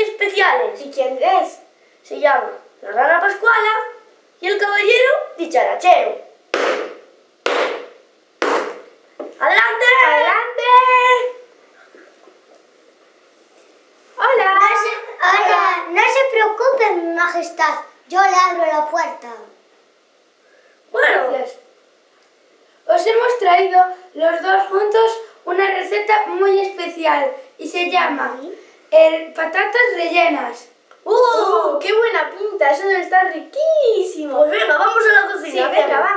especiales. ¿Y quién es? Se llama la rana Pascuala y el caballero dicharachero. ¡Adelante! ¡Adelante! Hola. No se, hola, no se preocupe, mi majestad. Yo le abro la puerta. Bueno, Gracias. Os hemos traído los dos juntos una receta muy especial y se llama el patatas rellenas. ¡Uh! ¡Qué buena pinta! Eso debe estar riquísimo. Pues venga, vamos a la cocina. Sí, venga, vamos.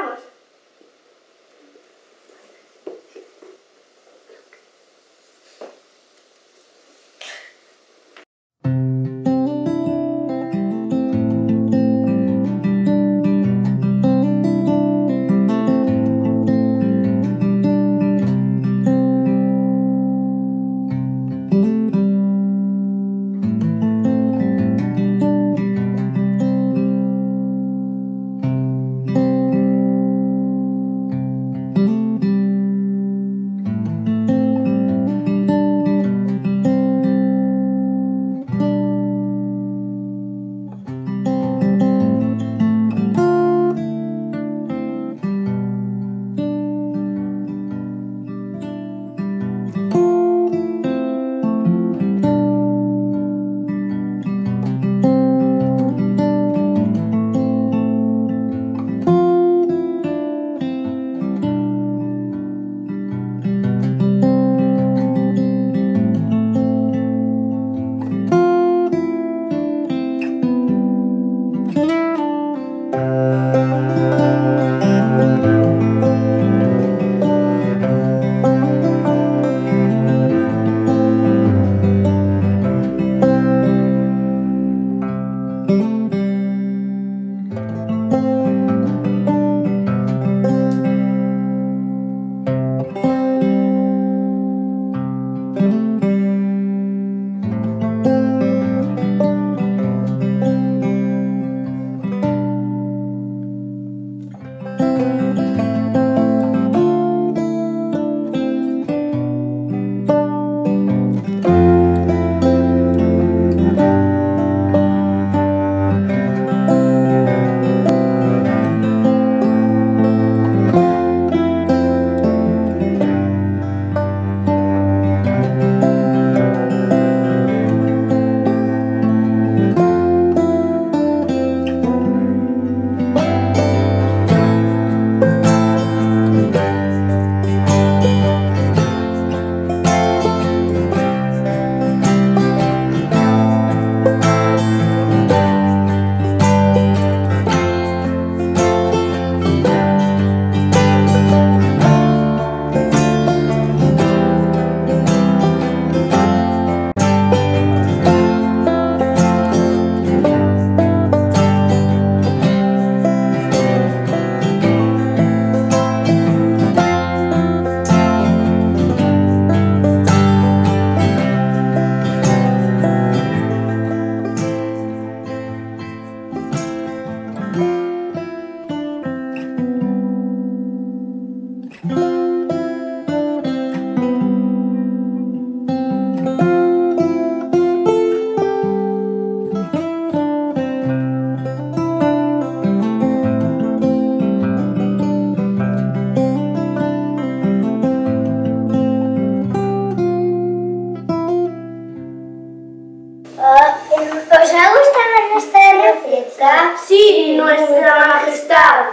Sí, nuestra majestad.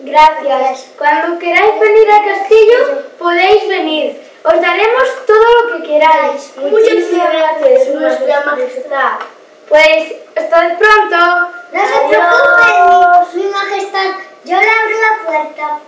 Gracias. Cuando queráis venir al castillo, podéis venir. Os daremos todo lo que queráis. Muchísimas gracias, nuestra majestad. Pues, hasta pronto. No se preocupen, mi majestad. Yo le abro la puerta.